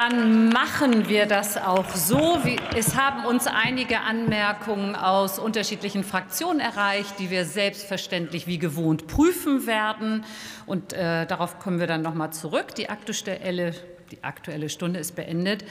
Dann machen wir das auch so. Es haben uns einige Anmerkungen aus unterschiedlichen Fraktionen erreicht, die wir selbstverständlich wie gewohnt prüfen werden. Und äh, darauf kommen wir dann noch mal zurück. Die aktuelle, die aktuelle Stunde ist beendet.